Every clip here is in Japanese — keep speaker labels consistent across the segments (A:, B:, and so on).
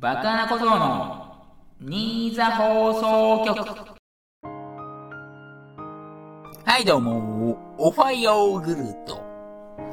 A: バカな小僧の新座放送局。はいどうもおファイヨーグルート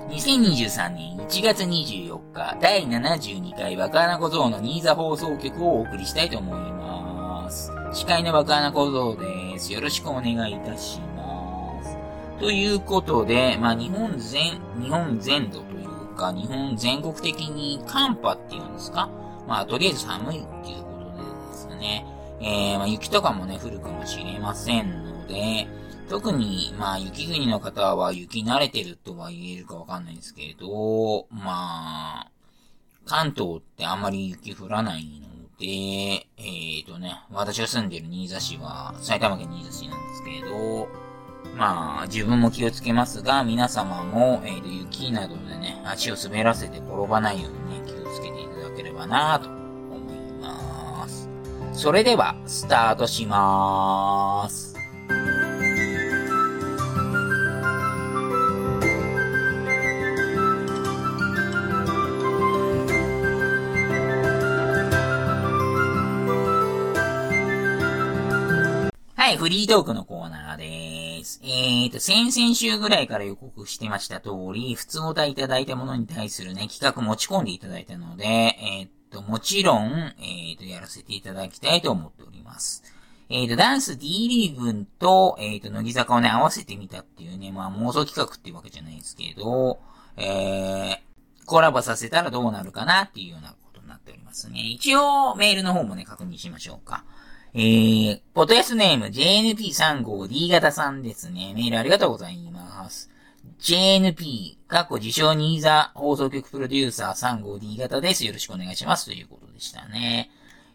A: 2023年1月24日第72回バカな小僧の新座放送局をお送りしたいと思います。司会のバカな小僧です。よろしくお願いいたします。ということで、まあ、日本全、日本全土というか、日本全国的に寒波っていうんですか？まあ、とりあえず寒いっていうことでですね、えー、まあ、雪とかもね、降るかもしれませんので、特に、まあ、雪国の方は雪慣れてるとは言えるかわかんないんですけれど、まあ、関東ってあんまり雪降らないので、えーとね、私が住んでる新座市は、埼玉県新座市なんですけれど、まあ、自分も気をつけますが、皆様も、えーと、雪などでね、足を滑らせて転ばないようにね、ばなと思います。それでは、スタートしまーす。はい、フリートークのコーナー。えーと、先々週ぐらいから予告してました通り、普通お題いただいたものに対するね、企画持ち込んでいただいたので、えーと、もちろん、えーと、やらせていただきたいと思っております。えーと、ダンス D リーグと、えーと、乃木坂をね、合わせてみたっていうね、まあ妄想企画っていうわけじゃないですけど、えー、コラボさせたらどうなるかなっていうようなことになっておりますね。一応、メールの方もね、確認しましょうか。えー、ポトヤスネーム JNP35D 型さんですね。メールありがとうございます。JNP、過去自称ニーザ放送局プロデューサー 35D 型です。よろしくお願いします。ということでしたね。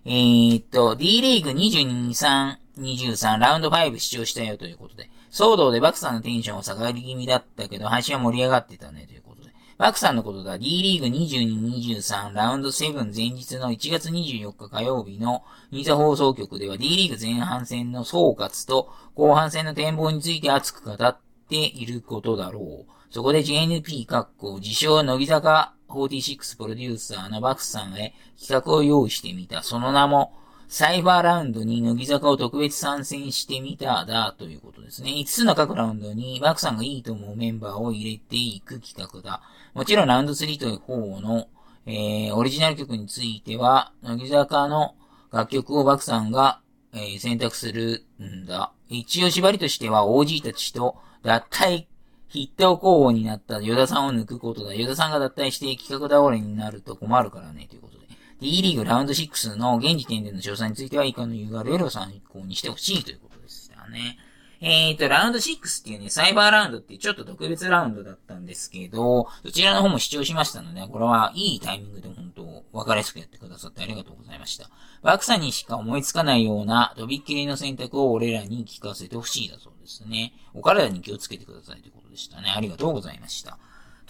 A: えー、っと、D リーグ22-3、23ラウンド5視聴したよということで、騒動でバクさんのテンションは下がり気味だったけど、配信は盛り上がってたねということバクさんのことだ、D リーグ22-23ラウンド7前日の1月24日火曜日のニザ放送局では D リーグ前半戦の総括と後半戦の展望について熱く語っていることだろう。そこで JNP 括弧自称乃木坂46プロデューサーのバクさんへ企画を用意してみた。その名も、サイバーラウンドに乃木坂を特別参戦してみただということですね。5つの各ラウンドにバクさんがいいと思うメンバーを入れていく企画だ。もちろんラウンド3と4の、えー、オリジナル曲については、乃木坂の楽曲をバクさんが、えー、選択するんだ。一応縛りとしては OG たちと脱退筆頭候補になったヨダさんを抜くことだ。ヨダさんが脱退して企画倒れになると困るからね、ということ D リーグラウンド6の現時点での詳細については以下の URL を参考にしてほしいということでしたね。えーと、ラウンド6っていうね、サイバーラウンドってちょっと特別ラウンドだったんですけど、そちらの方も視聴しましたので、これはいいタイミングで本当、分かりやすくやってくださってありがとうございました。ワクサにしか思いつかないような、とびっきりの選択を俺らに聞かせてほしいだそうですね。お体に気をつけてくださいということでしたね。ありがとうございました。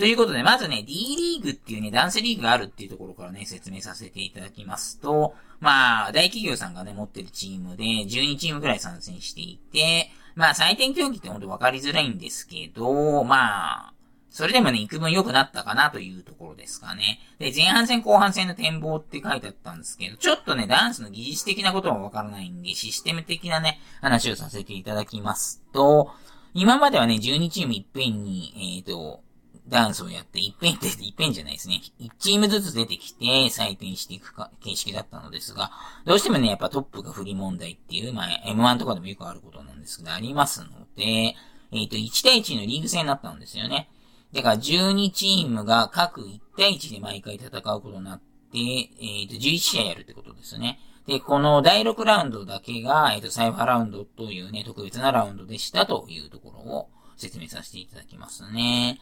A: ということで、まずね、D リーグっていうね、ダンスリーグがあるっていうところからね、説明させていただきますと、まあ、大企業さんがね、持ってるチームで、12チームくらい参戦していて、まあ、採点競技ってほんと分かりづらいんですけど、まあ、それでもね、幾分良くなったかなというところですかね。で、前半戦後半戦の展望って書いてあったんですけど、ちょっとね、ダンスの技術的なことはわからないんで、システム的なね、話をさせていただきますと、今まではね、12チームいっぺんに、えっ、ー、と、ダンスをやって、一遍って、一遍じゃないですね。一チームずつ出てきて採点していくか形式だったのですが、どうしてもね、やっぱトップが不利問題っていう、まあ、M1 とかでもよくあることなんですけど、ありますので、えっ、ー、と、1対1のリーグ戦になったんですよね。だから12チームが各1対1で毎回戦うことになって、えっ、ー、と、11試合やるってことですね。で、この第6ラウンドだけが、えっ、ー、と、サイファーラウンドというね、特別なラウンドでしたというところを説明させていただきますね。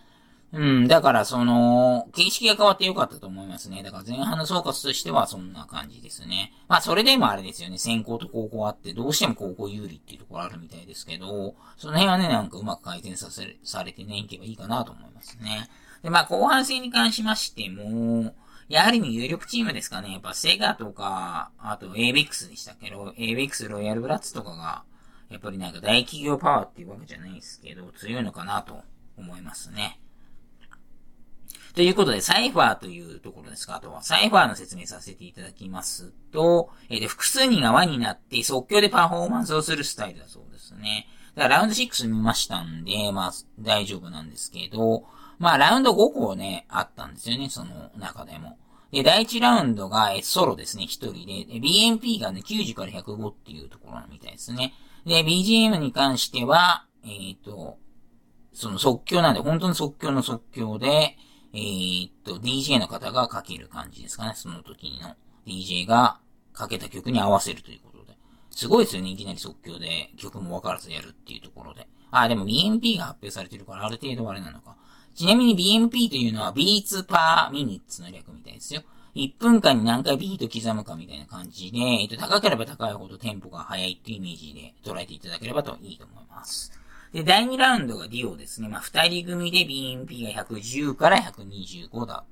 A: うん、だからその、形式が変わってよかったと思いますね。だから前半の総括としてはそんな感じですね。まあそれでもあれですよね、先行と高校あって、どうしても高校有利っていうところあるみたいですけど、その辺はね、なんかうまく改善させ、されてね、いけばいいかなと思いますね。で、まあ後半戦に関しましても、やはり有力チームですかね。やっぱセガとか、あと ABEX でしたけ？ど、ABEX ロイヤルブラッツとかが、やっぱりなんか大企業パワーっていうわけじゃないですけど、強いのかなと思いますね。ということで、サイファーというところですか。あとは、サイファーの説明させていただきますと、えー、で、複数人が輪になって即興でパフォーマンスをするスタイルだそうですね。だからラウンド6見ましたんで、まあ、大丈夫なんですけど、まあ、ラウンド5個ね、あったんですよね、その中でも。で、第1ラウンドが、え、ソロですね、一人で。で、BMP がね、90から105っていうところみたいですね。で、BGM に関しては、えっ、ー、と、その即興なんで、本当に即興の即興で、えー、っと、DJ の方がかける感じですかね、その時の。DJ がかけた曲に合わせるということで。すごいですよね、いきなり即興で曲もわからずやるっていうところで。あ、でも BMP が発表されてるからある程度あれなのか。ちなみに BMP というのは Beats per Minutes の略みたいですよ。1分間に何回ビート刻むかみたいな感じで、えっと、高ければ高いほどテンポが速いっていうイメージで捉えていただければといいと思います。で、第2ラウンドがディオですね。まあ、2人組で BMP が110から125だ。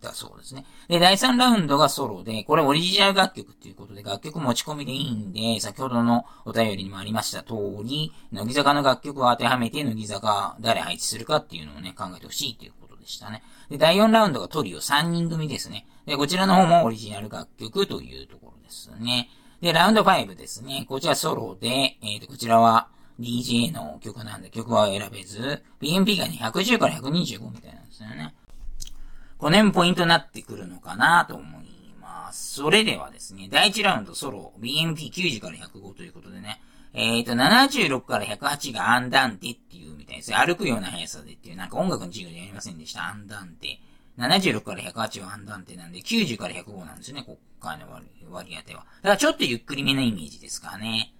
A: だそうですね。で、第3ラウンドがソロで、これオリジナル楽曲っていうことで、楽曲持ち込みでいいんで、先ほどのお便りにもありました通り、乃木坂の楽曲を当てはめて、乃木坂誰配置するかっていうのをね、考えてほしいっていうことでしたね。で、第4ラウンドがトリオ3人組ですね。で、こちらの方もオリジナル楽曲というところですね。で、ラウンド5ですね。こちらソロで、えっ、ー、と、こちらは DJ の曲なんで曲は選べず、BMP がね、110から125みたいなんですよね。この辺ポイントになってくるのかなと思います。それではですね、第1ラウンドソロ、BMP90 から105ということでね、えっ、ー、と、76から108がアンダンテっていうみたいです。歩くような速さでっていう、なんか音楽の授業でやりませんでした。アンダンテ。76から108はアンダンテなんで、90から105なんですよね、こっからの割り当ては。だからちょっとゆっくりめなイメージですかね。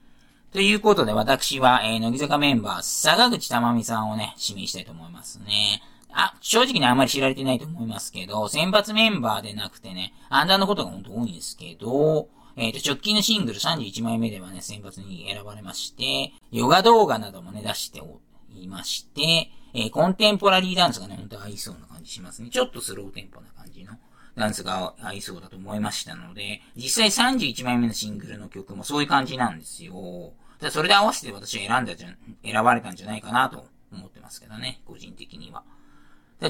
A: ということで、私は、えー、乃木坂メンバー、坂口珠美さんをね、指名したいと思いますね。あ、正直にあんまり知られてないと思いますけど、選抜メンバーでなくてね、アンダーのことが本当多いんですけど、えっ、ー、と、直近のシングル31枚目ではね、選抜に選ばれまして、ヨガ動画などもね、出しておりまして、えー、コンテンポラリーダンスがね、ほんと合いそうな感じしますね。ちょっとスローテンポな感じのダンスが合いそうだと思いましたので、実際31枚目のシングルの曲もそういう感じなんですよ。で、それで合わせて私は選んだじゃん、選ばれたんじゃないかなと思ってますけどね、個人的には。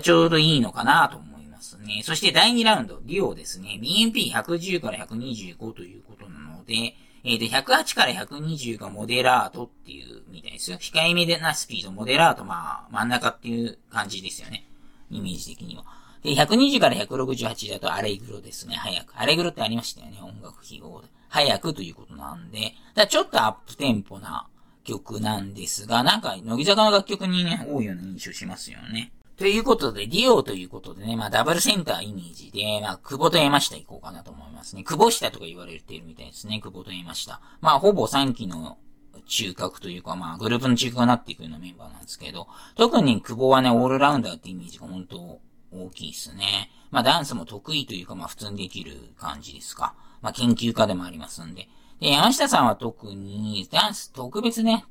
A: ちょうどいいのかなと思いますね。そして第2ラウンド、デュオですね。BNP110 から125ということなので、えっ、ー、と、108から120がモデラートっていうみたいですよ。控えめでなスピード、モデラート、まあ、真ん中っていう感じですよね。イメージ的には。で、120から168だとアレグロですね、早く。アレグロってありましたよね、音楽記号で。早くということなんで、だちょっとアップテンポな曲なんですが、なんか、乃木坂の楽曲にね、多いような印象しますよね。ということで、ディオということでね、まあダブルセンターイメージで、まあ久保と山下行こうかなと思いますね。久保下とか言われているみたいですね、久保と山下。まあほぼ3期の中核というか、まあグループの中核になっていくようなメンバーなんですけど、特に久保はね、オールラウンダーってイメージが本当大きいですね。まあダンスも得意というか、まあ普通にできる感じですか。まあ、研究家でもありますんで。で、山下さんは特に、ダンス特別ね、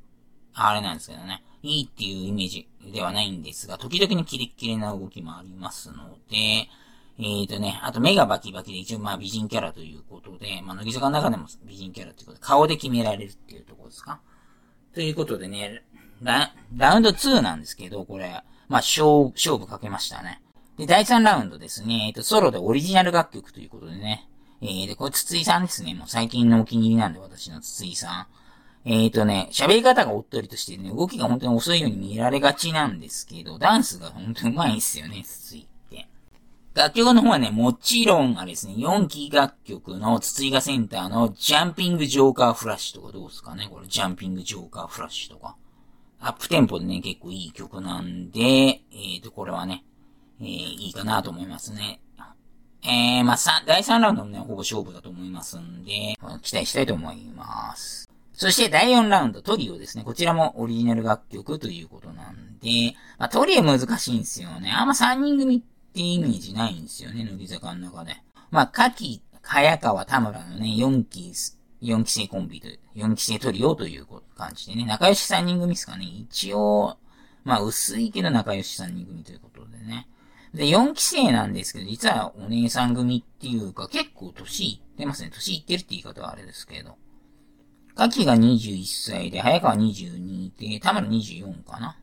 A: あれなんですけどね、いいっていうイメージではないんですが、時々にキレッキレな動きもありますので、えーとね、あと目がバキバキで一応まあ美人キャラということで、まあ乃木坂の中でも美人キャラということで、顔で決められるっていうところですか。ということでね、ララウンド2なんですけど、これ、まあ勝勝負かけましたね。で、第3ラウンドですね、えっ、と、ソロでオリジナル楽曲ということでね、えー、で、これ筒井さんですね。もう最近のお気に入りなんで、私の筒井さん。えーとね、喋り方がおっとりとしてね、動きが本当に遅いように見られがちなんですけど、ダンスが本当に上手いんですよね、筒井って。楽曲の方はね、もちろん、あれですね、4期楽曲の筒井がセンターのジャンピングジョーカーフラッシュとかどうですかねこれ、ジャンピングジョーカーフラッシュとか。アップテンポでね、結構いい曲なんで、えーと、これはね、えー、いいかなと思いますね。えー、まあ、第3ラウンドもね、ほぼ勝負だと思いますんで、期待したいと思います。そして第4ラウンド、トリオですね。こちらもオリジナル楽曲ということなんで、まあ、トリオ難しいんですよね。あんま3人組ってイメージないんですよね、乃木坂の中で。まあ、かき、早川、田村のね、4期、4期生コンビと、4期生トリオという感じでね、仲良し3人組ですかね。一応、まあ、薄いけど仲良し3人組ということでね。で、4期生なんですけど、実はお姉さん組っていうか、結構年いってますね。年いってるって言い方はあれですけど。かきが21歳で、早川22で、田村24かな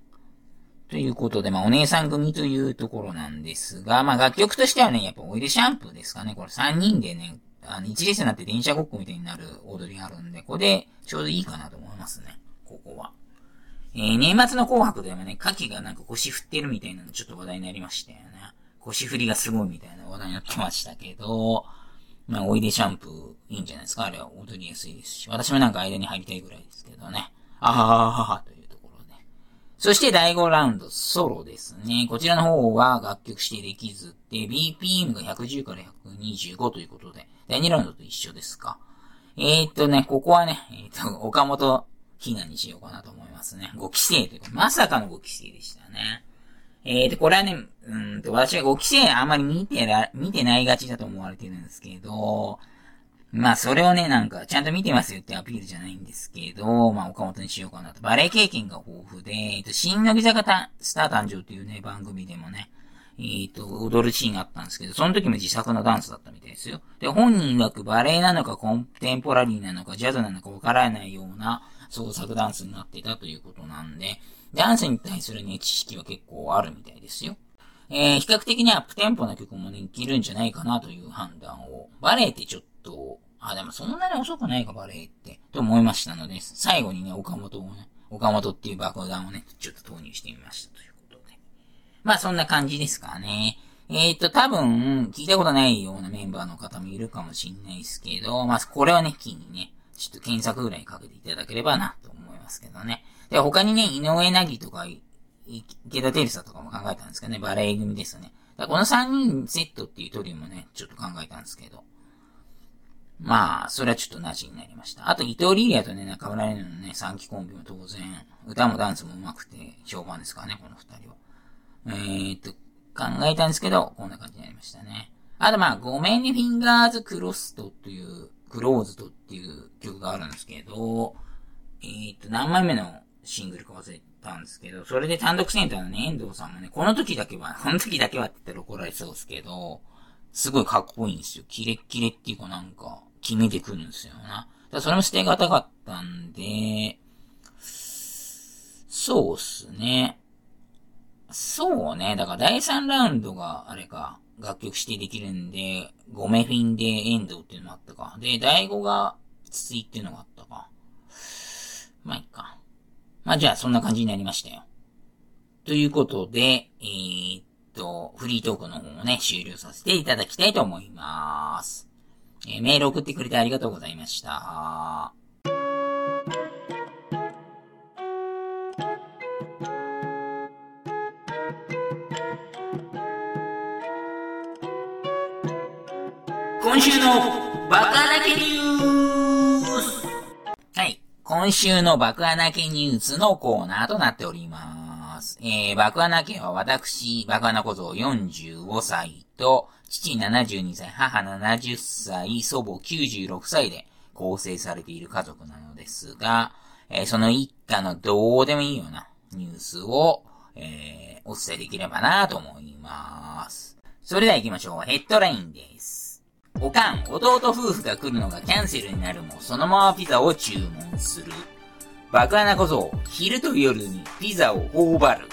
A: ということで、まあ、お姉さん組というところなんですが、まあ、楽曲としてはね、やっぱオイルシャンプーですかね。これ3人でね、あの、一列になって電車ごっこみたいになる踊りがあるんで、これでちょうどいいかなと思いますね。ここは。えー、年末の紅白でもね、牡蠣がなんか腰振ってるみたいなのちょっと話題になりましたよね。腰振りがすごいみたいな話題になってましたけど、まあ、おいでシャンプーいいんじゃないですか？あれは踊りやすいですし。私もなんか間に入りたいぐらいですけどね。あははははというところで。そして第5ラウンド、ソロですね。こちらの方は楽曲指定できずって、BPM が110から125ということで、第2ラウンドと一緒ですか？えー、っとね、ここはね、えー、っと、岡本ひなにしようかなと思いますね。5期生というか、まさかの5期生でしたね。えーと、これはね、うんと、私は5期生あんまり見てら、見てないがちだと思われてるんですけど、まあ、それをね、なんか、ちゃんと見てますよってアピールじゃないんですけど、まあ、岡本にしようかなと。バレエ経験が豊富で、えっと、新乃木坂スター誕生というね、番組でもね、えっ、と、踊るシーンがあったんですけど、その時も自作のダンスだったみたいですよ。で、本人曰くバレエなのかコンテンポラリーなのかジャズなのかわからないような創作ダンスになっていたということなんで、ダンスに対するね、知識は結構あるみたいですよ。えー、比較的にアップテンポな曲もね、いけるんじゃないかなという判断を。バレエってちょっと、あ、でもそんなに遅くないか、バレエって。と思いましたので、最後にね、岡本をね、岡本っていう爆弾をね、ちょっと投入してみましたということで。まあそんな感じですかね。えっ、ー、と、多分、聞いたことないようなメンバーの方もいるかもしんないですけど、まあこれはね、気にね、ちょっと検索ぐらいかけていただければなと思いますけどね。で、他にね、井上凪とか、池田テルサとかも考えたんですけどね、バレエ組ですよね。だこの3人セットっていうトリオもね、ちょっと考えたんですけど。まあ、それはちょっとなしになりました。あと、伊藤リリアとね、中村玲奈のね、3期コンビも当然、歌もダンスも上手くて、評判ですからね、この2人は。えー、っと、考えたんですけど、こんな感じになりましたね。あとまあ、ごめんね、フィンガーズクロストっていう、クローズドっていう曲があるんですけど、えー、っと、何枚目のシングルか忘れたんですけど、それで単独センターのね、遠藤さんもね、この時だけは、この時だけはって言ったら怒られそうですけど、すごいかっこいいんですよ。キレッキレっていうかなんか、決めてくるんですよな。だそれも捨てがたかったんで、そうっすね。そうね。だから第3ラウンドが、あれか、楽曲指定できるんで、ゴメフィンでエンドっていうのもあったか。で、第5が、筒井っていうのがあったか。まあ、いっか。まあ、じゃあ、そんな感じになりましたよ。ということで、えー、っと、フリートークの方をね、終了させていただきたいと思います。えー、メール送ってくれてありがとうございました。今週のバカだけニュースはい。今週の爆穴家ニュースのコーナーとなっております。えー、爆穴家は私、爆穴小僧45歳と、父72歳、母70歳、祖母96歳で構成されている家族なのですが、えー、その一家のどうでもいいようなニュースを、えー、お伝えできればなと思います。それでは行きましょう。ヘッドラインです。おかん、弟夫婦が来るのがキャンセルになるも、そのままピザを注文する。爆穴小僧、昼と夜にピザを頬張る。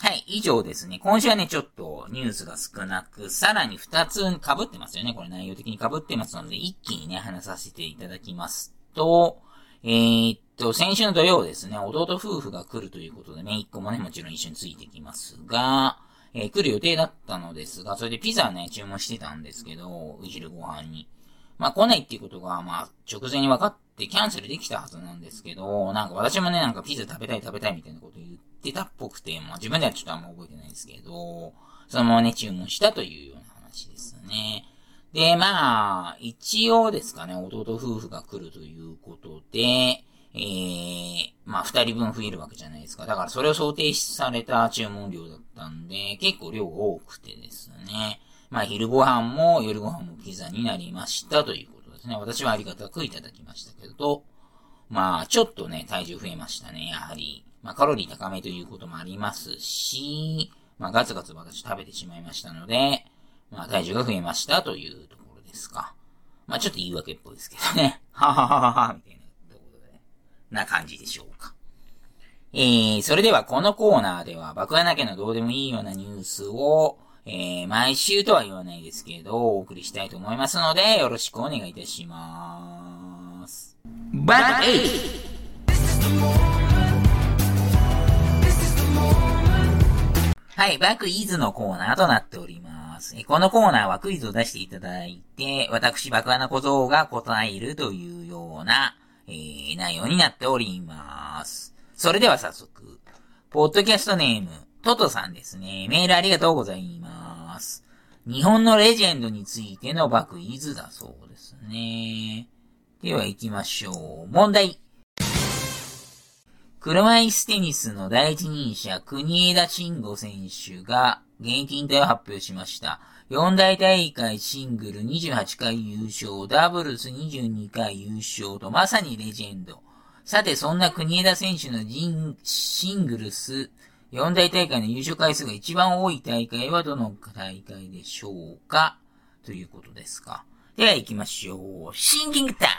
A: はい、以上ですね。今週はね、ちょっとニュースが少なく、さらに2つ被ってますよね。これ内容的に被ってますので、一気にね、話させていただきますと、えー、っと、先週の土曜ですね、弟夫婦が来るということでね、一個もね、もちろん一緒についてきますが、えー、来る予定だったのですが、それでピザね、注文してたんですけど、お昼ご飯に。まあ来ないっていうことが、まあ直前に分かってキャンセルできたはずなんですけど、なんか私もね、なんかピザ食べたい食べたいみたいなこと言ってたっぽくて、まあ自分ではちょっとあんま覚えてないですけど、そのままね、注文したというような話ですね。で、まあ、一応ですかね、弟夫婦が来るということで、えー、まあ、二人分増えるわけじゃないですか。だからそれを想定された注文量だったんで、結構量多くてですね。まあ、昼ご飯も夜ご飯もピザになりましたということですね。私はありがたくいただきましたけど、まあ、ちょっとね、体重増えましたね、やはり。まあ、カロリー高めということもありますし、まあ、ガツガツ私食べてしまいましたので、まあ、体重が増えましたというところですか。まあ、ちょっと言い訳っぽいですけどね。ははははは、みたいな。な感じでしょうか。えー、それではこのコーナーでは、爆破なきゃのどうでもいいようなニュースを、えー、毎週とは言わないですけど、お送りしたいと思いますので、よろしくお願いいたします。バックはい、バックイズのコーナーとなっております。このコーナーはクイズを出していただいて、私、爆破な小僧が答えるというような、えー、内容になっております。それでは早速、ポッドキャストネーム、トトさんですね。メールありがとうございます。日本のレジェンドについてのクイズだそうですね。では行きましょう。問題。車椅子テニスの第一人者、国枝慎吾選手が現役引退を発表しました。四大大会シングル28回優勝、ダブルス22回優勝とまさにレジェンド。さて、そんな国枝選手のシングルス四大大会の優勝回数が一番多い大会はどの大会でしょうか？ということですか。では行きましょう。シンキングタイム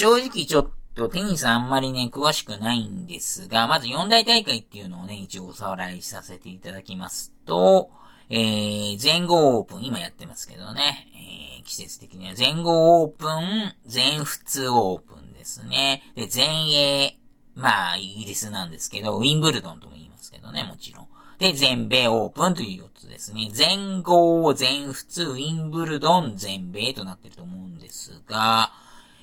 A: 正直ちょっとテニスあんまりね、詳しくないんですが、まず四大大会っていうのをね、一応おさらいさせていただきますと、えー、全豪オープン、今やってますけどね、えー、季節的には全豪オープン、全仏オープンですね。で、全英、まあ、イギリスなんですけど、ウィンブルドンとも言いますけどね、もちろん。で、全米オープンという4つですね。全豪、全仏、ウィンブルドン、全米となってると思うんですが、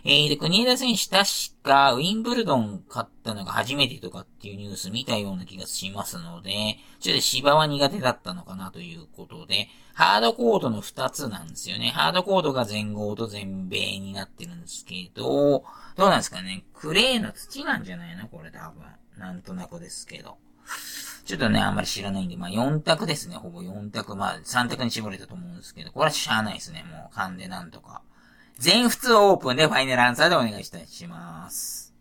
A: えー、で、国枝選手確か、ウィンブルドン勝ったのが初めてとかっていうニュース見たような気がしますので、ちょっと芝は苦手だったのかなということで、ハードコードの2つなんですよね。ハードコードが全豪と全米になってるんですけど、どうなんですかね。クレーの土なんじゃないの？これ多分。なんとなくですけど。ちょっとね、あんまり知らないんで、まあ4択ですね。ほぼ4択。まあ3択に絞れたと思うんですけど、これはしゃあないですね。もう勘でなんとか。全仏オープンでファイナルアンサーでお願いいたいします。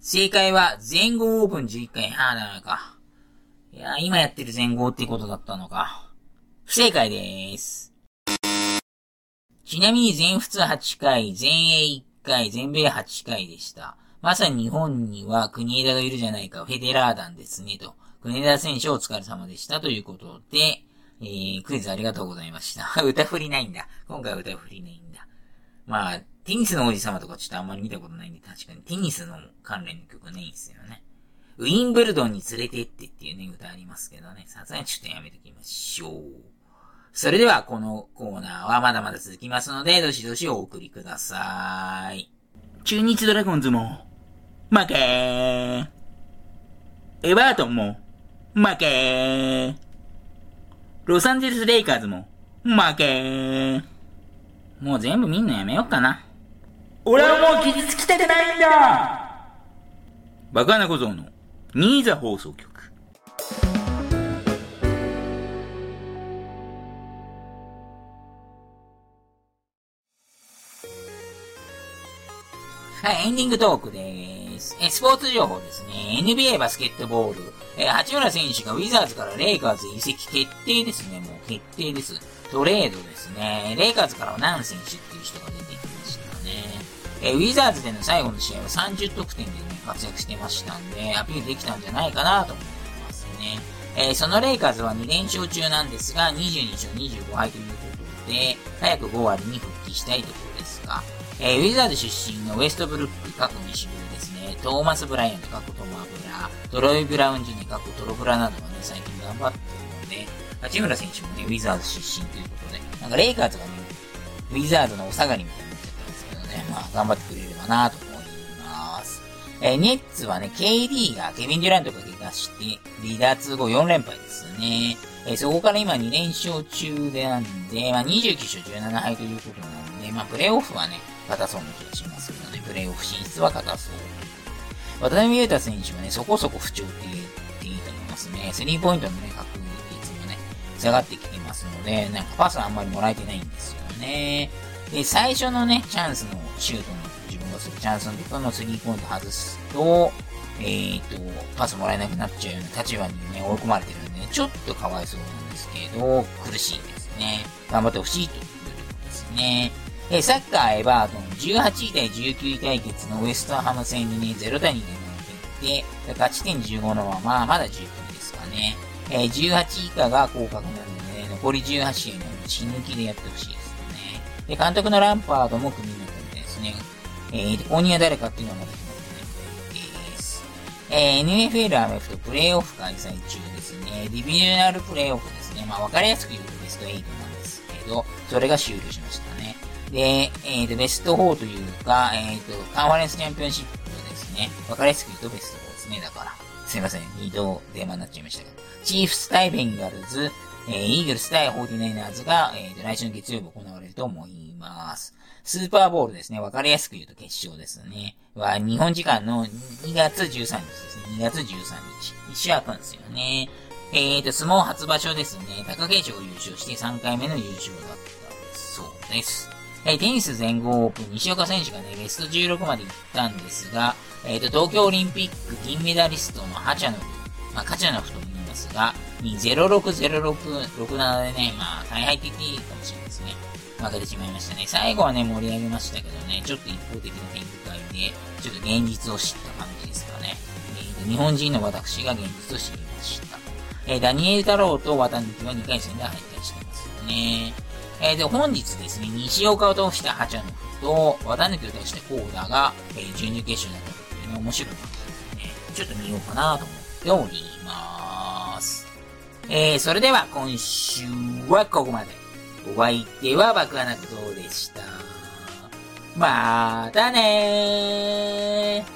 A: 正解は、全豪オープン11回半なのか。いや、今やってる全豪ってことだったのか。不正解です。ちなみに全仏8回、全英1回、全米8回でした。まさに日本には国枝がいるじゃないか、フェデラー団ですね、と。国枝選手お疲れ様でしたということで、えー、クイズありがとうございました。歌振りないんだ。今回は歌振りないんだ。まあ、テニスの王子様とかちょっとあんまり見たことないんで、確かにテニスの関連の曲ないんですよね。ウィンブルドンに連れてってっていうね、歌ありますけどね。さすがにちょっとやめときましょう。それでは、このコーナーはまだまだ続きますので、どしどしお送りください。中日ドラゴンズも、負けー。エバートンも、負けー。ロサンゼルスレイカーズも、負けー。もう全部見んのやめよっかな。俺はもう傷つきたくないんだバカな小僧のニーザ放送局。はい、エンディングトークです。え、スポーツ情報ですね。NBA バスケットボール。え、八村選手がウィザーズからレイカーズ移籍決定ですね。もう決定です。トレードですね。レイカーズからはナン選手っていう人が出てきましたね。えウィザーズでの最後の試合は30得点でね、活躍してましたんで、アピールできたんじゃないかなと思ってますね。えー、そのレイカーズは2連勝中なんですが、22勝25敗ということで、早く5割に復帰したいところですが、えー、ウィザーズ出身のウェストブルック、過去西部ですね、トーマス・ブライアント、過去トマブラ、ドロイ・ブラウンジニ、過去トロブラなどがね、最近頑張ってるので、八村選手もね、ウィザーズ出身ということで、なんかレイカーズがね、ウィザーズのお下がりみたいになっちゃったんですけどね、まあ頑張ってくれればなと思います。えー、ネッツはね、KD がケビン・デュラントが怪我して、離脱後4連敗ですね。えー、そこから今2連勝中でなんで、まあ29勝17敗ということなんで、まあプレイオフはね、硬そうな気がしますけどね、プレイオフ進出は硬そう。渡辺裕太選手はね、そこそこ不調って言っていいと思いますね。スリーポイントのね、確下がってきてますので、なんかパスあんまりもらえてないんですよね。で、最初のね、チャンスのシュートの自分護するチャンスの時のスリーポイント外すと、えっ、と、パスもらえなくなっちゃうような立場にね、追い込まれてるんで、ね、ちょっとかわいそうなんですけど、苦しいですね。頑張ってほしいというところですね。えサッカーエバートン18位対19位対決のウエストハム戦にね、0対2で負けて、勝ち点15のまま、まだ十分ですかね。えー、18以下が降格なので、ね、残り18試合の血抜きでやってほしいですね。で、監督のランパードも組み抜くんですね。えー、後任は誰かっていうのはまだ決まってないです。えー、NFL アメフトプレイオフ開催中ですね。ディビジョナルプレイオフですね。まあ、わかりやすく言うとベスト8なんですけど、それが終了しましたね。で、えっ、ー、と、ベスト4というか、えっ、ー、と、カンファレンスチャンピオンシップですね。わかりやすく言うとベスト4ですね。だから。すいません。二度電話になっちゃいましたけど。チーフス対ベンガルズ、えー、イーグルス対ホーティナイナーズが、えー、来週の月曜日行われると思います。スーパーボールですね。わかりやすく言うと決勝ですね。は、日本時間の2月13日ですね。2月13日。一週空くんですよね。えーと、相撲初場所ですね。貴景勝が優勝して3回目の優勝だったそうです。えー、テニス全豪オープン、西岡選手がね、ベスト16まで行ったんですが、えーと、東京オリンピック銀メダリストのハチャノフ、まあ、カチャノフとますが、06067でね、まあ、大敗って言っていいかもしれないですね。負けてしまいましたね。最後はね、盛り上げましたけどね、ちょっと一方的な展開で、ちょっと現実を知った感じですかね。えー、日本人の私が現実を知りました。えー、ダニエル太郎と渡辺は2回戦で敗退してますよね。えー、で、本日ですね、西岡を通したハチャノフと、綿抜きを通したコーダが、えー、準々決勝になったというの面白いですね。ちょっと見ようかなと思っております。えー、それでは今週はここまで。お相手は爆穴クトでした。またねー